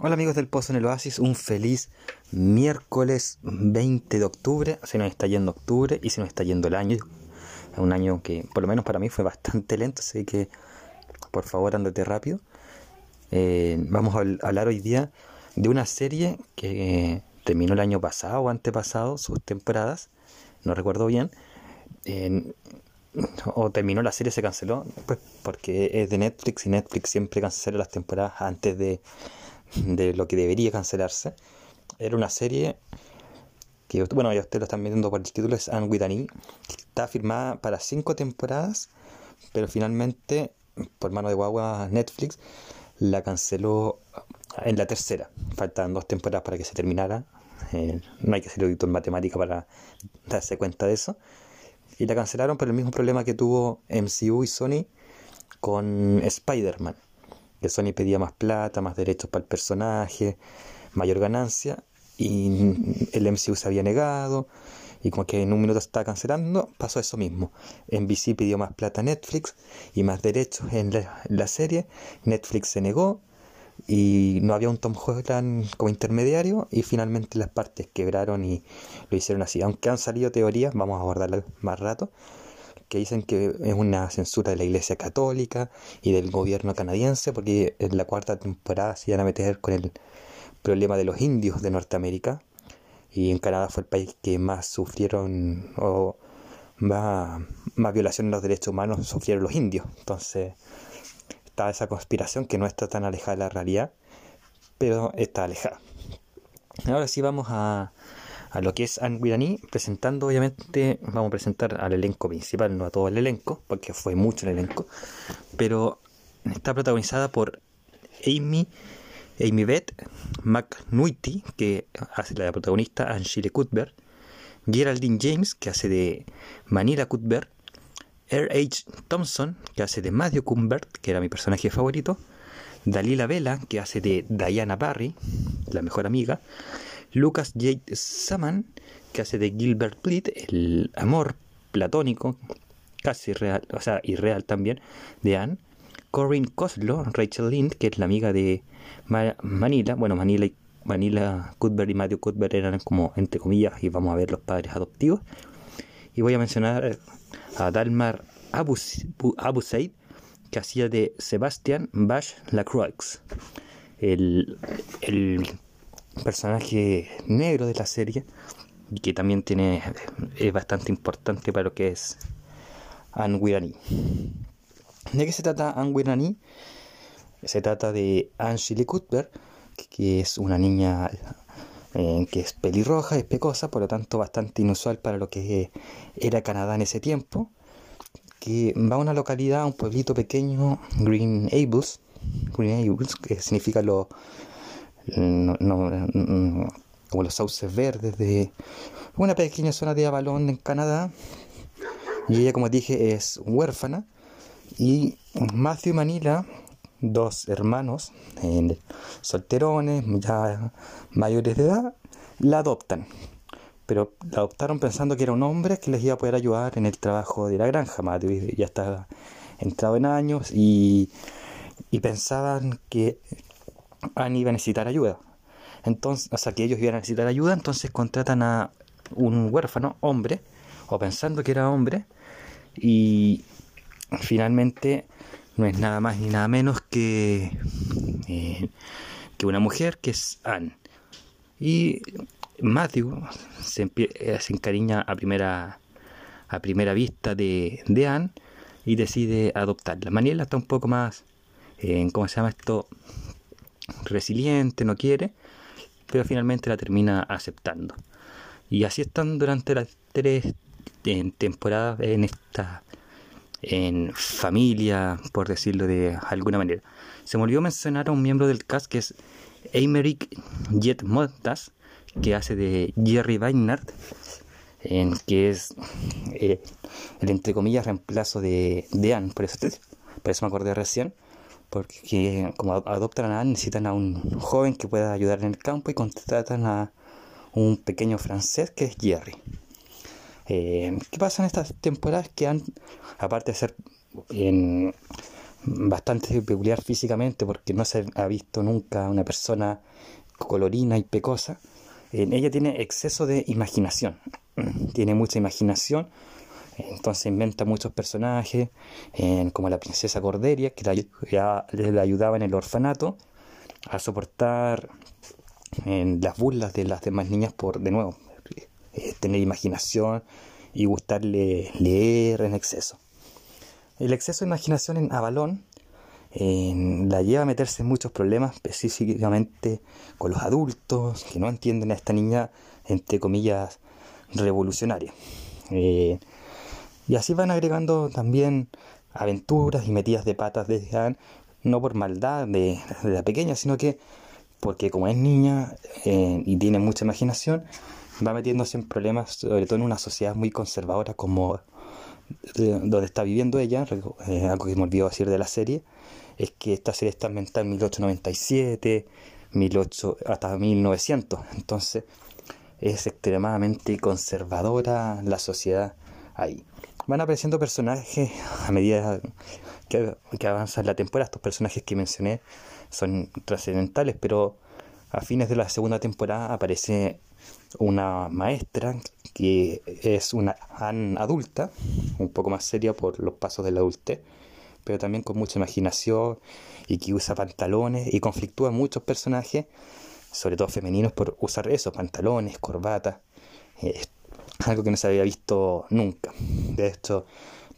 Hola amigos del Pozo en el Oasis, un feliz miércoles 20 de octubre. Se nos está yendo octubre y se nos está yendo el año. Un año que por lo menos para mí fue bastante lento, así que por favor andate rápido. Eh, vamos a hablar hoy día de una serie que terminó el año pasado o antepasado, sus temporadas, no recuerdo bien. o terminó la serie, se canceló, pues porque es de Netflix y Netflix siempre cancela las temporadas antes de de lo que debería cancelarse. Era una serie que, bueno, ya ustedes lo están viendo por el título, es Anne with e, está firmada para cinco temporadas, pero finalmente, por mano de guagua Netflix, la canceló en la tercera. Faltan dos temporadas para que se terminara. Eh, no hay que ser auditor en matemática para darse cuenta de eso. Y la cancelaron por el mismo problema que tuvo MCU y Sony con Spider-Man que Sony pedía más plata, más derechos para el personaje, mayor ganancia, y el MCU se había negado, y como que en un minuto estaba cancelando, pasó eso mismo. NBC pidió más plata a Netflix y más derechos en la, serie, Netflix se negó, y no había un Tom Holland como intermediario, y finalmente las partes quebraron y lo hicieron así. Aunque han salido teorías, vamos a abordarlas más rato, que dicen que es una censura de la Iglesia Católica y del gobierno canadiense, porque en la cuarta temporada se iban a meter con el problema de los indios de Norteamérica, y en Canadá fue el país que más sufrieron o más, más violaciones de los derechos humanos sufrieron los indios. Entonces está esa conspiración que no está tan alejada de la realidad, pero está alejada. Ahora sí vamos a, a lo que es Anguirani, presentando obviamente, vamos a presentar al elenco principal, no a todo el elenco, porque fue mucho el elenco, pero está protagonizada por Amy, Amy Beth McNuity, que hace la protagonista, Angela Cuthbert, Geraldine James, que hace de Manila Cuthbert, R.H. Thompson, que hace de Matthew Cuthbert, que era mi personaje favorito, Dalila Vela, que hace de Diana Barry, la mejor amiga, Lucas J. Saman, que hace de Gilbert Blythe, el amor platónico, casi real, o sea, irreal también, de Anne. Corinne Coslow, Rachel Lind, que es la amiga de Manila, bueno, Manila y Manila Cuthbert y Matthew Cuthbert eran como, entre comillas, y vamos a ver los padres adoptivos. Y voy a mencionar a Dalmar Abusaid, que hacía de Sebastian Bash Lacroix. El, el personaje negro de la serie y que también tiene es bastante importante para lo que es Anguirani. ¿De qué se trata Anguirani? Se trata de Angela Cuthbert, que es una niña eh, que es pelirroja, es pecosa, por lo tanto bastante inusual para lo que era Canadá en ese tiempo, que va a una localidad, un pueblito pequeño, Green Gables, Green Gables, que significa lo, no, no, como los sauces verdes de una pequeña zona de Avalon en Canadá. Y ella, como dije, es huérfana. Y Matthew y Manila, dos hermanos, solterones, ya mayores de edad, la adoptan. Pero la adoptaron pensando que era un hombre que les iba a poder ayudar en el trabajo de la granja. Matthew ya está entrado en años y pensaban que Annie iba a necesitar ayuda. Entonces, o sea, que ellos iban a necesitar ayuda, entonces contratan a un huérfano, hombre, o pensando que era hombre, y finalmente no es nada más ni nada menos que, eh, que una mujer que es Anne. Y Matthew se, eh, se encariña a primera, a primera vista de, de Anne y decide adoptarla. Maniela está un poco más, eh, ¿cómo se llama esto? Resiliente, no quiere, pero finalmente la termina aceptando. Y así están durante las tres temporadas en esta en familia, por decirlo de alguna manera. Se me olvidó mencionar a un miembro del cast que es Eimerick Jet Montas, que hace de Jerry Weinert, en que es eh, el entre comillas reemplazo de, de Anne, por eso, por eso me acordé recién porque como adoptan a necesitan a un joven que pueda ayudar en el campo y contratan a un pequeño francés que es Jerry. Eh, ¿Qué pasa en estas temporadas que han, aparte de ser bastante peculiar físicamente porque no se ha visto nunca una persona colorina y pecosa. ella tiene exceso de imaginación, tiene mucha imaginación, entonces inventa muchos personajes, como la princesa Cordelia, que le ayudaba en el orfanato a soportar las burlas de las demás niñas por, de nuevo, eh, tener imaginación y gustarle leer en exceso. El exceso de imaginación en Avalón la lleva a meterse en muchos problemas, específicamente con los adultos que no entienden a esta niña, entre comillas, revolucionaria. Eh, y así van agregando también aventuras y metidas de patas de Anne, no por maldad de, la pequeña, sino que porque como es niña eh, y tiene mucha imaginación, va metiéndose en problemas, sobre todo en una sociedad muy conservadora como donde está viviendo ella, eh, algo que me olvidó decir de la serie, es que esta serie está ambientada en 1897, 18, hasta 1900, entonces es extremadamente conservadora la sociedad ahí. Van apareciendo personajes a medida que, avanza la temporada, estos personajes que mencioné son trascendentales, pero a fines de la segunda temporada aparece una maestra que es una adulta, un poco más seria por los pasos de la adultez, pero también con mucha imaginación y que usa pantalones y conflictúa muchos personajes, sobre todo femeninos, por usar eso, pantalones, corbatas, eh, algo que no se había visto nunca. De hecho,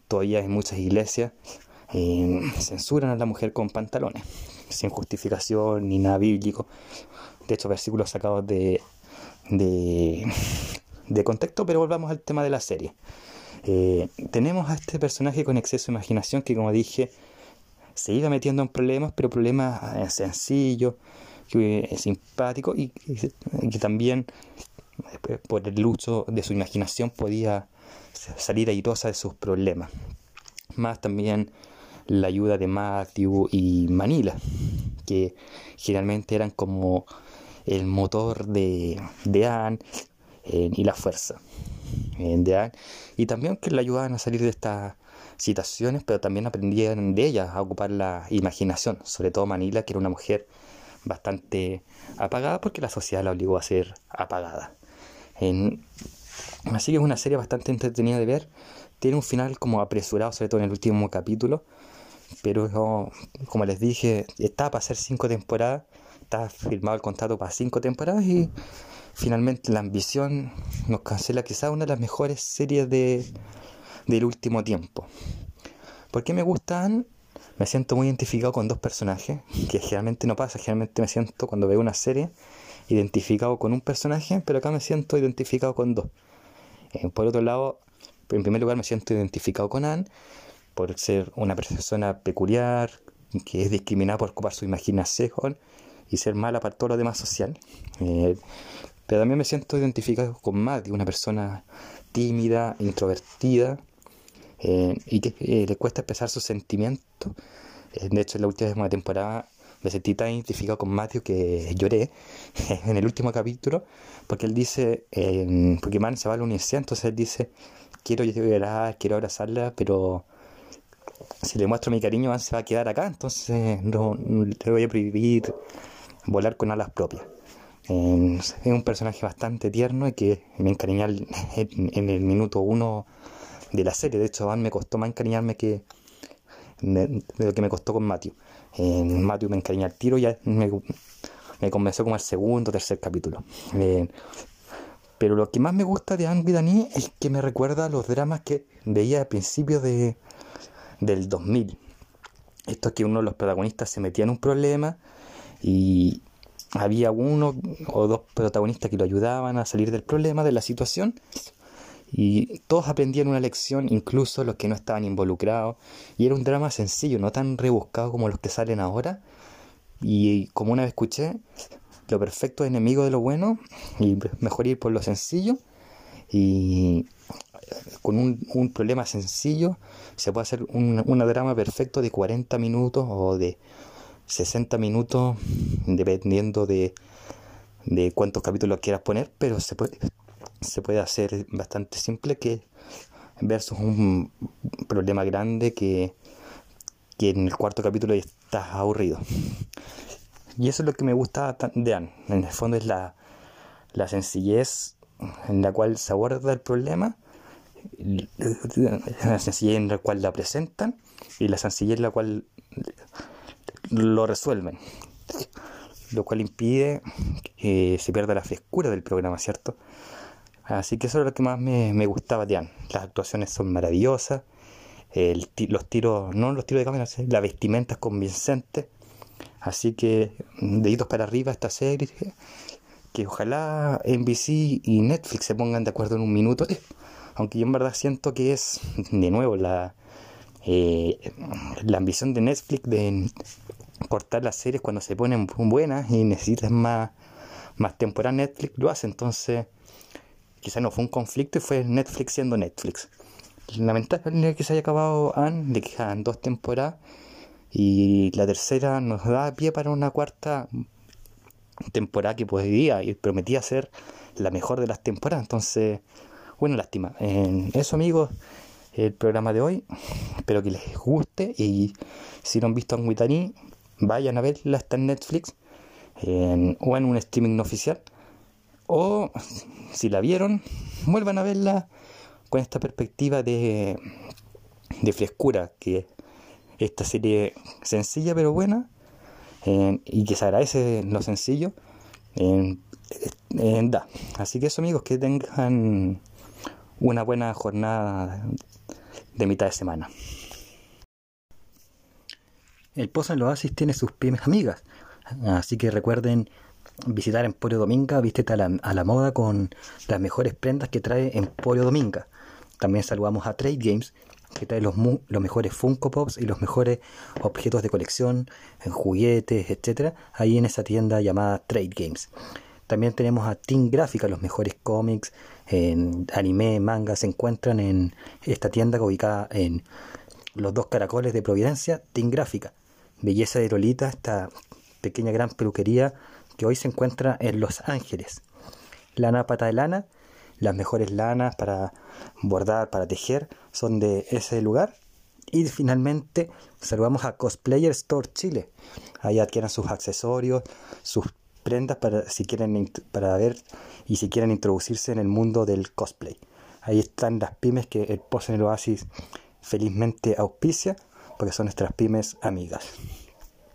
todavía en muchas iglesias eh, censuran a la mujer con pantalones, sin justificación ni nada bíblico. De hecho, versículos sacados de de, contexto, pero volvamos al tema de la serie. Eh, tenemos a este personaje con exceso de imaginación que, como dije, se iba metiendo en problemas, pero problemas eh, sencillos, que, simpático y, que también por el uso de su imaginación podía salir airosa de sus problemas. Más también la ayuda de Matthew y Manila, que generalmente eran como el motor de, de Anne y la fuerza de Anne. Y también que le ayudaban a salir de estas situaciones, pero también aprendían de ellas a ocupar la imaginación, sobre todo Manila, que era una mujer bastante apagada porque la sociedad la obligó a ser apagada. Así que es una serie bastante entretenida de ver. Tiene un final como apresurado, sobre todo en el último capítulo. Pero como les dije, está para hacer cinco temporadas está firmado el contrato para cinco temporadas y finalmente la ambición nos cancela quizás una de las mejores series de, del último tiempo. ¿Por qué me gustan? Me siento muy identificado con dos personajes, que generalmente no pasa, generalmente me siento cuando veo una serie identificado con un personaje, pero acá me siento identificado con dos. Eh, por otro lado, en primer lugar me siento identificado con Anne, por ser una persona peculiar, que es discriminada por ocupar su imaginación y ser mala para todo lo demás social. Eh, pero también me siento identificado con Maddie, una persona tímida, introvertida eh, y que le cuesta expresar sus sentimientos. de hecho, en la última temporada me sentí tan identificado con Matthew que lloré en el último capítulo porque él dice, porque Man se va a la universidad, entonces él dice, quiero llorar, quiero abrazarla, pero si le muestro mi cariño, Man se va a quedar acá, entonces no, no le voy a prohibir volar con alas propias. es un personaje bastante tierno y que me encariñé en, el minuto uno de la serie. De hecho, me costó más encariñarme que de, lo que me costó con Matthew. En Matthew me encariñé al tiro y me, me convenció como el segundo o tercer capítulo. pero lo que más me gusta de Anne Dani es que me recuerda a los dramas que veía a principios de, del 2000. Esto es que uno de los protagonistas se metía en un problema y había uno o dos protagonistas que lo ayudaban a salir del problema, de la situación, y todos aprendían una lección, incluso los que no estaban involucrados, y era un drama sencillo, no tan rebuscado como los que salen ahora, y como una vez escuché, lo perfecto es enemigo de lo bueno, y mejor ir por lo sencillo, y con un, problema sencillo se puede hacer un, un drama perfecto de 40 minutos o de 60 minutos, dependiendo de, de cuántos capítulos quieras poner, pero se puede, se puede hacer bastante simple que versus un problema grande que, que en el cuarto capítulo ya estás aburrido. Y eso es lo que me gusta de Anne. En el fondo es la, la sencillez en la cual se aborda el problema, la sencillez en la cual la presentan y la sencillez en la cual lo resuelven. Lo cual impide que se pierda la frescura del programa, ¿cierto? Así que eso es lo que más me, gustaba de. Las actuaciones son maravillosas, los tiros, no los tiros de cámara, la vestimenta es convincente. Así que deditos para arriba esta serie. Que ojalá NBC y Netflix se pongan de acuerdo en un minuto. Aunque yo en verdad siento que es, de nuevo, la, eh, la ambición de Netflix de cortar las series cuando se ponen buenas y necesitas más, más temporada. Netflix lo hace. Entonces, quizá no fue un conflicto y fue Netflix siendo Netflix. Lamentable que se haya acabado Anne, le quedan dos temporadas y la tercera nos da pie para una cuarta temporada que podría y prometía ser la mejor de las temporadas. Entonces, bueno, lástima. En eso, amigos, el programa de hoy. Espero que les guste y si no han visto Anguitaní, vayan a verla, está en Netflix o en un streaming oficial. O si la vieron, vuelvan a verla con esta perspectiva de, de frescura que esta serie sencilla pero buena y que se agradece lo sencillo da. Así que eso amigos, que tengan una buena jornada de mitad de semana. El Pozo en los Oasis tiene sus pymes amigas, así que recuerden visitar Emporio Dominga, vístete a la, a la moda con las mejores prendas que trae Emporio Dominga. También saludamos a Trade Games, que trae los, los mejores Funko Pops y los mejores objetos de colección, en juguetes, etcétera, ahí en esa tienda llamada Trade Games. También tenemos a Team Gráfica, los mejores cómics, en anime, manga, se encuentran en esta tienda ubicada en los dos caracoles de Providencia, Team Gráfica. Belleza de Lolita, esta pequeña gran peluquería que hoy se encuentra en Los Ángeles. Lana Pata de Lana, las mejores lanas para bordar, para tejer, son de ese lugar. Y finalmente saludamos a Cosplayer Store Chile. Ahí adquieran sus accesorios, sus prendas para si quieren para ver y si quieren introducirse en el mundo del cosplay. Ahí están las pymes que el Post en el Oasis felizmente auspicia porque son nuestras pymes amigas.